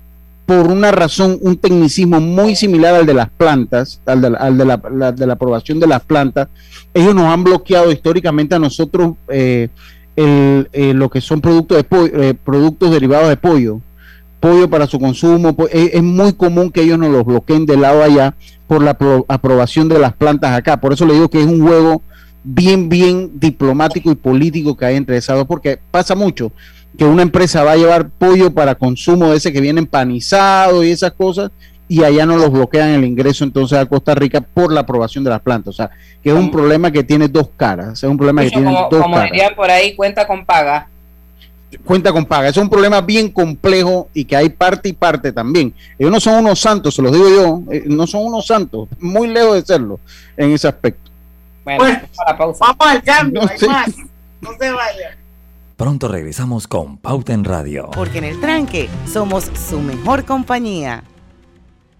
por una razón, un tecnicismo muy similar al de las plantas, al de, la, de la, aprobación de las plantas, ellos nos han bloqueado históricamente a nosotros eh, el, eh, lo que son productos, de eh, productos derivados de pollo pollo para su consumo. Es, es, muy común que ellos nos los bloqueen del lado allá por la aprobación de las plantas acá. Por eso le digo que es un juego bien, bien diplomático y político que hay entre esas dos, porque pasa mucho que una empresa va a llevar pollo para consumo de ese que viene empanizado y esas cosas, y allá no los bloquean el ingreso entonces a Costa Rica por la aprobación de las plantas. O sea, que es un problema que tiene dos caras. Es un problema que tiene dos como caras. dirían por ahí, cuenta con paga cuenta con paga. Es un problema bien complejo y que hay parte y parte también. Ellos no son unos santos, se los digo yo, eh, no son unos santos, muy lejos de serlo en ese aspecto. Bueno, pues, vamos al cambio, no hay más. No se vaya. Pronto regresamos con Pauta en Radio. Porque en el tranque somos su mejor compañía.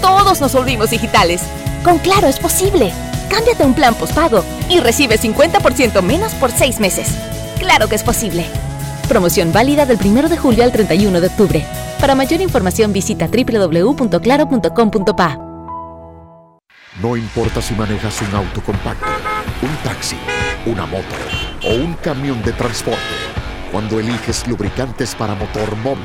todos nos volvimos digitales. Con Claro es posible. Cámbiate un plan postpago y recibe 50% menos por seis meses. Claro que es posible. Promoción válida del 1 de julio al 31 de octubre. Para mayor información visita www.claro.com.pa. No importa si manejas un auto compacto un taxi, una moto o un camión de transporte. Cuando eliges lubricantes para motor móvil,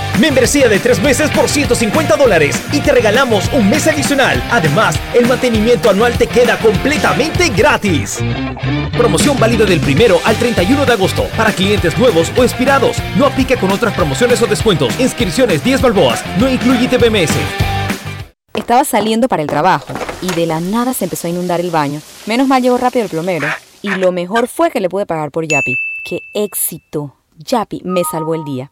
Membresía de tres meses por 150 dólares y te regalamos un mes adicional. Además, el mantenimiento anual te queda completamente gratis. Promoción válida del primero al 31 de agosto para clientes nuevos o expirados. No aplica con otras promociones o descuentos. Inscripciones 10 balboas. No incluye TBMS. Estaba saliendo para el trabajo y de la nada se empezó a inundar el baño. Menos mal llegó rápido el plomero. Y lo mejor fue que le pude pagar por Yapi. ¡Qué éxito! Yapi me salvó el día.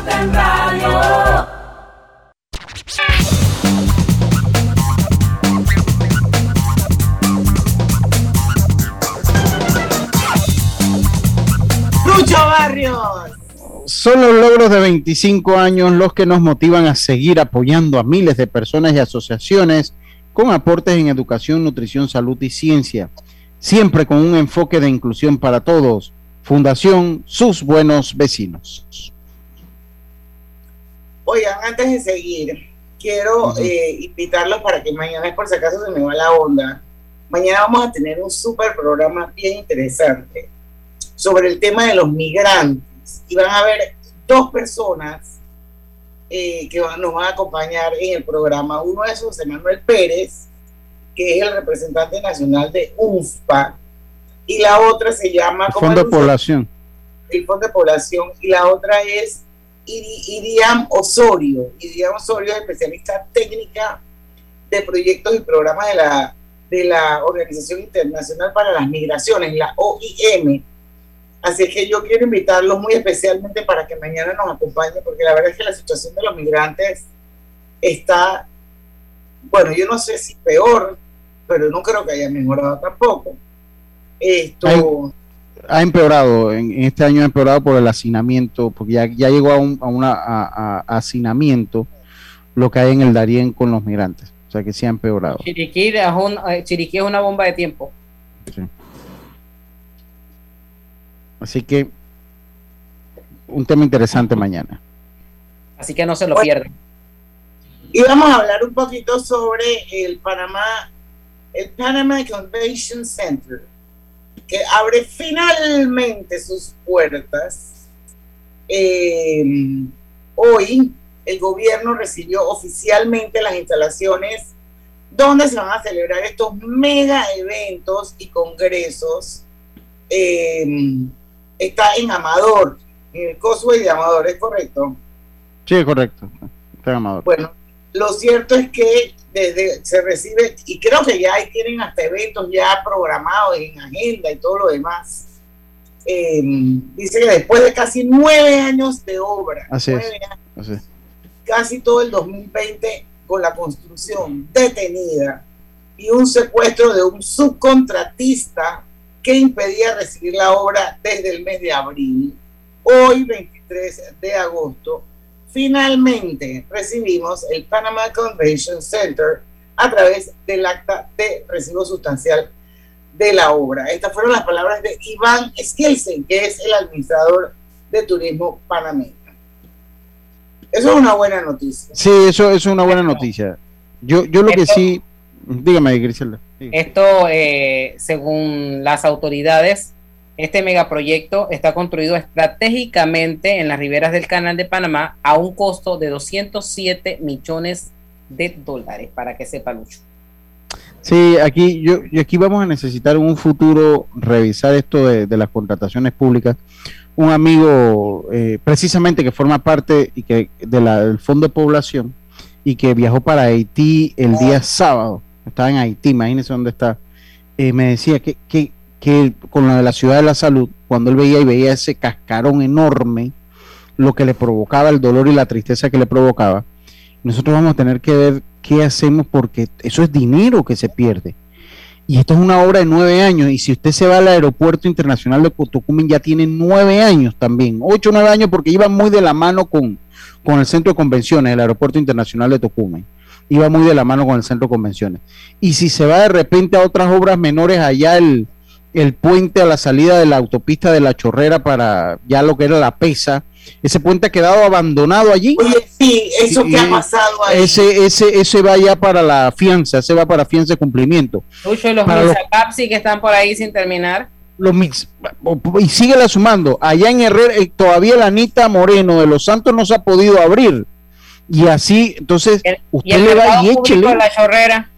Pauta en Radio. Lucho Barrios. Son los logros de 25 años los que nos motivan a seguir apoyando a miles de personas y asociaciones con aportes en educación, nutrición, salud y ciencia, siempre con un enfoque de inclusión para todos. Fundación Sus Buenos Vecinos. Oigan, antes de seguir, quiero eh, invitarlos para que mañana, por si acaso se me va la onda, mañana vamos a tener un súper programa bien interesante sobre el tema de los migrantes. Y van a haber dos personas eh, que van- nos van a acompañar en el programa. Uno es José Manuel Pérez, que es el representante nacional de UNFPA, y la otra se llama... ¿cómo Fondo de? Población. el Fondo de Población, y la otra es Iriam Osorio. Iriam Osorio es especialista técnica de proyectos y programas de la, de la Organización Internacional para las Migraciones, la OIM. Así es que yo quiero invitarlos muy especialmente para que mañana nos acompañen, porque la verdad es que la situación de los migrantes está, bueno, yo no sé si peor, pero no creo que haya mejorado tampoco. Esto, Ha empeorado, en, en este año ha empeorado por el hacinamiento, porque ya, ya llegó a un a una, a- a- hacinamiento lo que hay en el Darién con los migrantes. O sea que sí ha empeorado. Chiriquí es, un- eh, Chiriquí es una bomba de tiempo. Sí. Así que un tema interesante mañana. Así que no se lo pierdan. Y vamos a hablar un poquito sobre el Panamá, el Panama Convention Center, que abre finalmente sus puertas. Eh, hoy el gobierno recibió oficialmente las instalaciones donde se van a celebrar estos mega eventos y congresos. Eh, está en Amador, en el Cosway de Amador, ¿es correcto? Sí, es correcto. Está Amador. Bueno, lo cierto es que desde se recibe, y creo que ya tienen hasta eventos ya programados en agenda y todo lo demás. Eh, dice que después de casi nueve años de obra, Así es. nueve años, Así es. casi todo el 2020 con la construcción detenida y un secuestro de un subcontratista que impedía recibir la obra desde el mes de abril. Hoy, 23 de agosto, finalmente recibimos el Panama Convention Center a través del acta de recibo sustancial de la obra. Estas fueron las palabras de Iván Skelsen, que es el administrador de turismo panameño. Eso es una buena noticia. Sí, eso, eso es una buena noticia. Yo, yo lo que sí, dígame, Griselda. Esto, eh, según las autoridades, este megaproyecto está construido estratégicamente en las riberas del Canal de Panamá a un costo de 207 millones de dólares, para que sepa Lucho. Sí, aquí yo, aquí vamos a necesitar en un futuro revisar esto de, las contrataciones públicas. Un amigo, eh, precisamente que forma parte y que del Fondo de Población y que viajó para Haití el día sábado, estaba en Haití, imagínense dónde está, eh, me decía que, que, que con lo de la ciudad de la salud, cuando él veía y veía ese cascarón enorme, lo que le provocaba el dolor y la tristeza que le provocaba, nosotros vamos a tener que ver qué hacemos porque eso es dinero que se pierde. Y esto es una obra de nueve años. Y si usted se va al aeropuerto internacional de Tocumen, ya tiene nueve años también. Ocho nueve años porque iba muy de la mano con, con el centro de convenciones, el aeropuerto internacional de Tocumen. Iba muy de la mano con el centro de convenciones. Y si se va de repente a otras obras menores, allá el, el puente a la salida de la autopista de la Chorrera para ya lo que era la pesa, ese puente ha quedado abandonado allí. Oye, sí, eso que ha pasado ahí. Ese, ese, ese va ya para la fianza, ese va para fianza de cumplimiento. Lucho, los Para los- Capsi que están por ahí sin terminar. Los mix, y síguela sumando. Allá en Herrera, eh, todavía la Anita Moreno de Los Santos no se ha podido abrir. Y así, entonces, Y usted el le va y échele. la chorrera.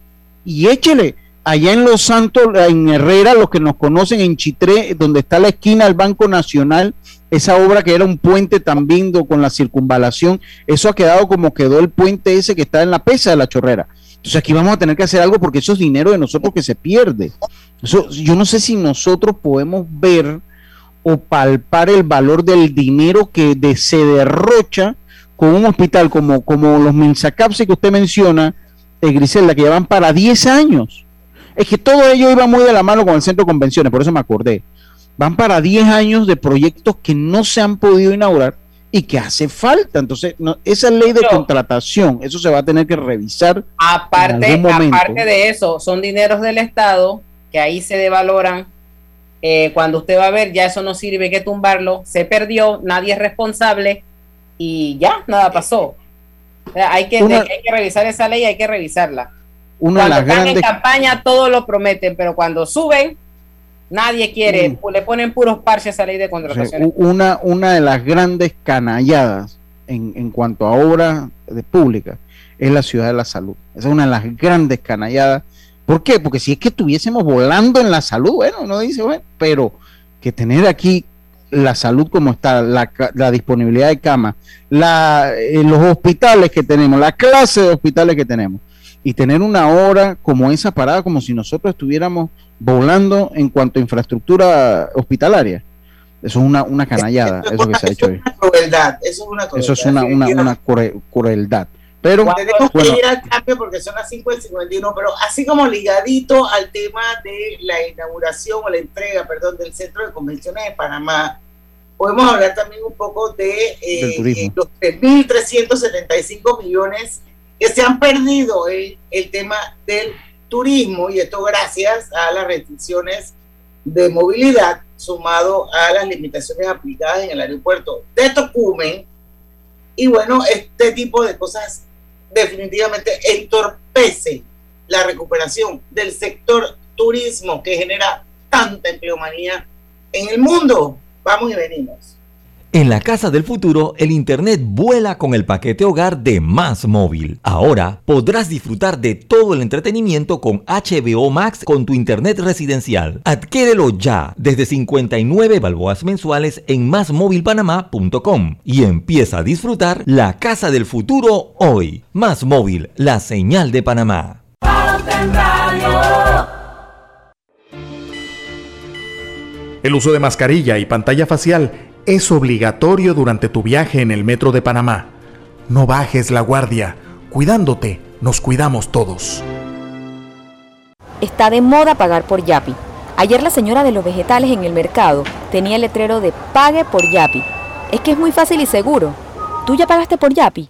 y échele. Allá en Los Santos, en Herrera, los que nos conocen en Chitré, donde está la esquina del Banco Nacional, esa obra que era un puente también con la circunvalación, eso ha quedado como quedó el puente ese que está en la pesa de la chorrera. Entonces aquí vamos a tener que hacer algo porque eso es dinero de nosotros que se pierde. Eso, yo no sé si nosotros podemos ver o palpar el valor del dinero que se derrocha con un hospital como, como los Minsacapsi que usted menciona, eh, Griselda, que llevan para 10 años. Es que todo ello iba muy de la mano con el centro de convenciones, por eso me acordé. Van para 10 años de proyectos que no se han podido inaugurar y que hace falta. Entonces, no, esa ley de contratación, eso se va a tener que revisar. en Aparte, algún momento. aparte de eso, son dineros del Estado que ahí se devaloran. Eh, cuando usted va a ver, ya eso no sirve, hay que tumbarlo. Se perdió, nadie es responsable y ya, nada pasó. O sea, hay, que, Una- hay que revisar esa ley, hay que revisarla. Cuando las están en campaña, todo lo prometen, pero cuando suben, nadie quiere, Mm. le ponen puros parches a esa ley de O sea, contrataciones. una, una de las grandes canalladas en, en cuanto a obras de pública es la ciudad de la salud. Esa es una de las grandes canalladas. ¿Por qué? Porque si es que estuviésemos volando en la salud, bueno, uno dice, bueno, pero que tener aquí la salud como está, la, la disponibilidad de camas, la, eh, los hospitales que tenemos, la clase de hospitales que tenemos, y tener una hora como esa parada, como si nosotros estuviéramos volando en cuanto a infraestructura hospitalaria. Eso es una, una canallada, eso que se ha hecho. Crueldad, eso es una crueldad. Eso es una, una, una cruel- crueldad. Pero, Tenemos bueno, que ir al cambio porque son las 5 del 51, pero así como ligadito al tema de la inauguración o la entrega, perdón, del Centro de Convenciones de Panamá, podemos hablar también un poco de eh, eh, los 3.375 millones que se han perdido en el tema del turismo y esto gracias a las restricciones de movilidad sumado a las limitaciones aplicadas en el aeropuerto de Tocumen y bueno, este tipo de cosas definitivamente entorpece la recuperación del sector turismo que genera tanta empleomanía en el mundo. Vamos y venimos. En la casa del futuro, el Internet vuela con el paquete hogar de Más Móvil. Ahora podrás disfrutar de todo el entretenimiento con HBO Max con tu Internet residencial. Adquiérelo ya desde 59 balboas mensuales en másmóvilpanamá.com y empieza a disfrutar la casa del futuro hoy. Más Móvil, la señal de Panamá. El uso de mascarilla y pantalla facial es obligatorio durante tu viaje en el metro de Panamá. No bajes la guardia. Cuidándote, nos cuidamos todos. Está de moda pagar por Yapi. Ayer la señora de los vegetales en el mercado tenía el letrero de Pague por Yapi. Es que es muy fácil y seguro. ¿Tú ya pagaste por Yapi?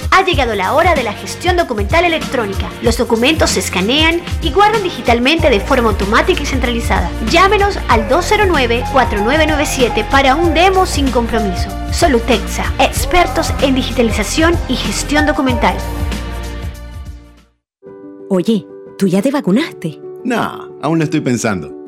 Ha llegado la hora de la gestión documental electrónica. Los documentos se escanean y guardan digitalmente de forma automática y centralizada. Llámenos al 209-4997 para un demo sin compromiso. Solutexa, expertos en digitalización y gestión documental. Oye, ¿tú ya te vacunaste? No, aún lo estoy pensando.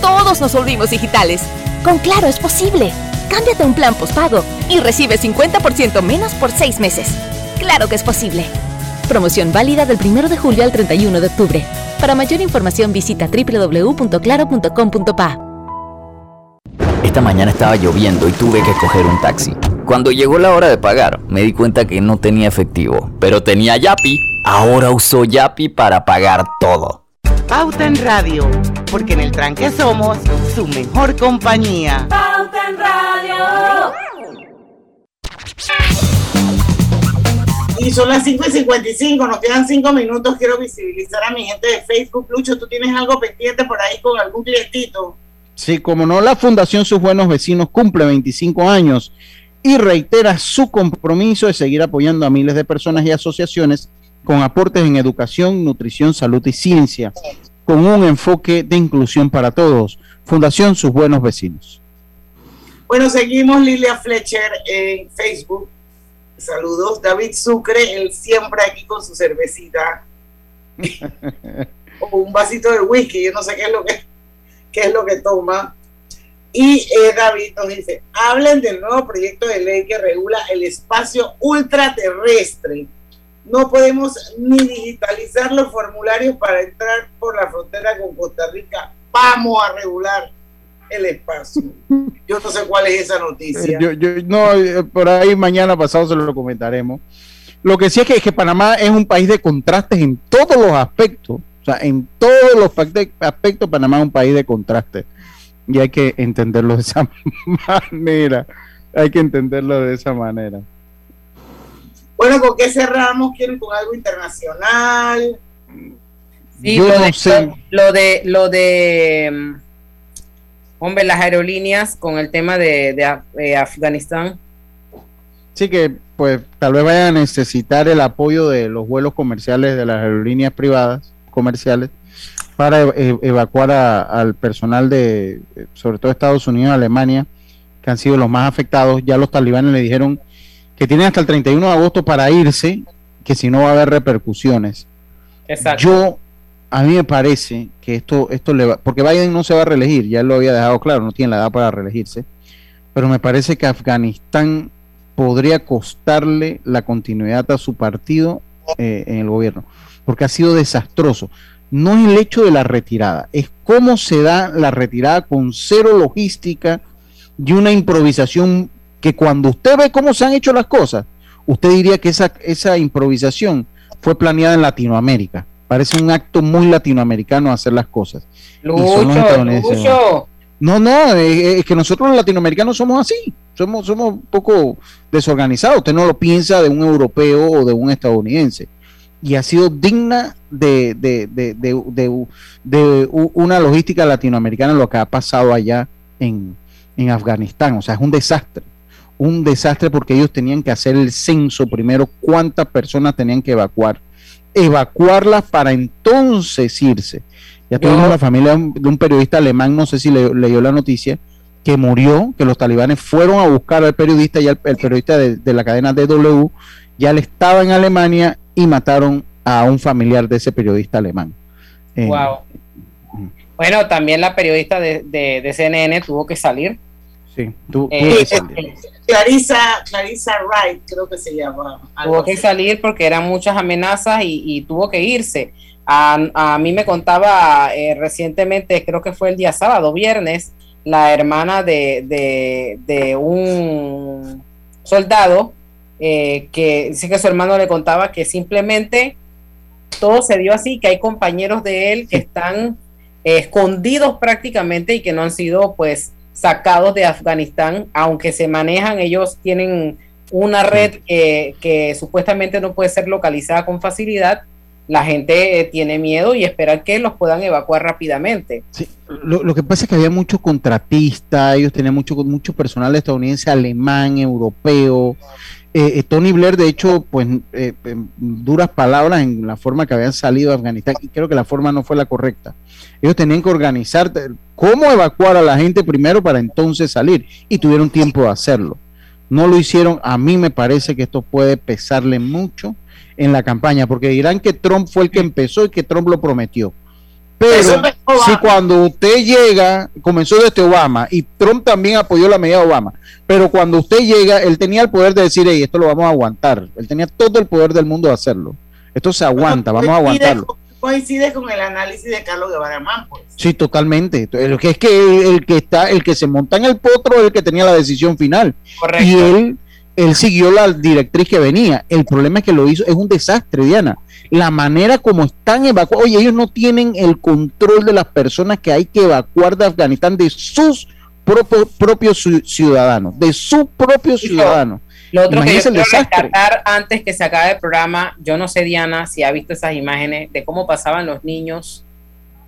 todos nos volvimos digitales. Con Claro es posible. Cámbiate un plan postpago y recibe 50% menos por seis meses. Claro que es posible. Promoción válida del 1 de julio al 31 de octubre. Para mayor información visita www.claro.com.pa. Esta mañana estaba lloviendo y tuve que coger un taxi. Cuando llegó la hora de pagar, me di cuenta que no tenía efectivo, pero tenía Yapi. Ahora uso Yapi para pagar todo. Pauta en Radio, porque en el tranque somos su mejor compañía. Pauta en Radio. Y son las 5 y 55, nos quedan 5 minutos. Quiero visibilizar a mi gente de Facebook. Lucho, ¿tú tienes algo pendiente por ahí con algún clientito? Sí, como no, la Fundación Sus Buenos Vecinos cumple 25 años y reitera su compromiso de seguir apoyando a miles de personas y asociaciones con aportes en educación, nutrición, salud y ciencia, con un enfoque de inclusión para todos. Fundación Sus Buenos Vecinos. Bueno, seguimos Lilia Fletcher en Facebook. Saludos. David Sucre, él siempre aquí con su cervecita. o un vasito de whisky, yo no sé qué es lo que, qué es lo que toma. Y eh, David nos dice, hablen del nuevo proyecto de ley que regula el espacio ultraterrestre no podemos ni digitalizar los formularios para entrar por la frontera con Costa Rica. Vamos a regular el espacio. Yo no sé cuál es esa noticia. Yo, yo, no, eh, por ahí mañana pasado se lo comentaremos. Lo que sí es que, es que Panamá es un país de contrastes en todos los aspectos. O sea, en todos los aspectos Panamá es un país de contrastes. Y hay que entenderlo de esa manera. Hay que entenderlo de esa manera. Bueno, ¿con qué cerramos? ¿Quieren con algo internacional? Sí, lo, de, lo, de, lo de, mm, hombre, las aerolíneas con el tema de, de, Afganistán. Sí, que pues tal vez vayan a necesitar el apoyo de los vuelos comerciales de las aerolíneas privadas comerciales para e, evacuar al personal de, sobre todo Estados Unidos, Alemania, que han sido los más afectados. Ya los talibanes le dijeron que tienen hasta el 31 de agosto para irse, que si no va a haber repercusiones. Exacto. Yo, a mí me parece que esto, esto le va, porque Biden no se va a reelegir, ya lo había dejado claro, no tiene la edad para reelegirse, pero me parece que Afganistán podría costarle la continuidad a su partido eh, en el gobierno, porque ha sido desastroso. No es el hecho de la retirada, es cómo se da la retirada con cero logística y una improvisación que cuando usted ve cómo se han hecho las cosas, usted diría que esa, esa improvisación fue planeada en Latinoamérica. Parece un acto muy latinoamericano hacer las cosas. Lucho, No, no, es, que nosotros los latinoamericanos somos así, somos, somos un poco desorganizados. Usted no lo piensa de un europeo o de un estadounidense. Y ha sido digna de, de, de, de, de una logística latinoamericana lo que ha pasado allá en, en Afganistán. O sea, es un desastre un desastre porque ellos tenían que hacer el censo primero, cuántas personas tenían que evacuar, evacuarlas para entonces irse. Ya tuvimos la familia de un periodista alemán, no sé si le, leyó la noticia, que murió, que los talibanes fueron a buscar al periodista, y el, periodista de, la cadena DW ya le estaba en Alemania y mataron a un familiar de ese periodista alemán. Eh, wow. Bueno, también la periodista de, de, CNN tuvo que salir. Sí, tuvo Eh, que salir. Clarisa, Clarisa Wright, creo que se llama. Tuvo que así. salir porque eran muchas amenazas y, y tuvo que irse. A, a mí me contaba eh, recientemente, creo que fue el día sábado, viernes, la hermana de, de, de un soldado eh, que sí que su hermano le contaba que simplemente todo se dio así, que hay compañeros de él que están eh, escondidos prácticamente y que no han sido pues sacados de Afganistán, aunque se manejan, ellos tienen una red que, que supuestamente no puede ser localizada con facilidad, la gente eh, tiene miedo y espera que los puedan evacuar rápidamente. Lo, lo que pasa es que había mucho contratista, ellos tenían mucho, mucho personal estadounidense, alemán, europeo. Eh, eh, Tony Blair, de hecho, pues eh, en duras palabras en la forma que habían salido de Afganistán, y creo que la forma no fue la correcta. Ellos tenían que organizar eh, cómo evacuar a la gente primero para entonces salir, y tuvieron tiempo de hacerlo. No lo hicieron, a mí me parece que esto puede pesarle mucho en la campaña, porque dirán que Trump fue el que empezó y que Trump lo prometió. Pero si cuando usted llega, comenzó desde Obama y Trump también apoyó la medida de Obama, pero cuando usted llega, él tenía el poder de decir, hey, esto lo vamos a aguantar. Él tenía todo el poder del mundo de hacerlo. Esto se aguanta, vamos a aguantarlo. Coincide con el análisis de Carlos Guevara Mann, pues. Sí, totalmente. El que es que el, que está, el que se monta en el potro es el que tenía la decisión final. Correcto. Y él, él siguió la directriz que venía. El problema es que lo hizo, es un desastre, Diana. La manera como están evacuados, oye, ellos no tienen el control de las personas que hay que evacuar de Afganistán, de sus propios, ciu- ciudadanos, de sus propios ciudadanos. Lo otro Imagínese que yo el quiero desastre. rescatar antes que se acabe el programa, yo no sé Diana si ha visto esas imágenes de cómo pasaban los niños.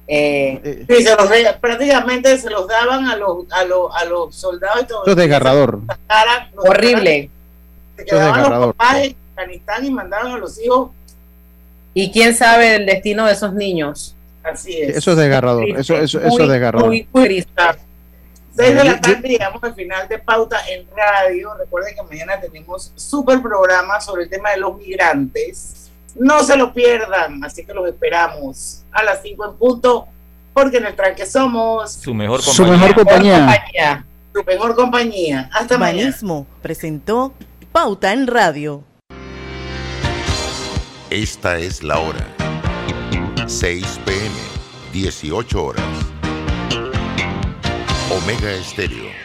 eh, Sí, se los prácticamente se los daban a los, a los, a los soldados y todo. Eso es desgarrador. Sacaran- los horrible. Se Eso es quedaban los papás en Afganistán y mandaban a los hijos. ¿Y quién sabe del destino de esos niños? Así es. Eso es desgarrador. Eso, eso, eso es desgarrador. muy, muy triste. Seis de Yo- la tarde llegamos al final de Pauta en Radio. Recuerden que mañana tenemos súper programa sobre el tema de los migrantes. No se lo pierdan, así que los esperamos a las 5 en punto, porque en el tranque somos Su mejor Su compañía. mejor compañía. su mejor compañía. Hasta mañana. Presentó Pauta en Radio. Esta es la hora. 6 pm, 18 horas. Omega Estéreo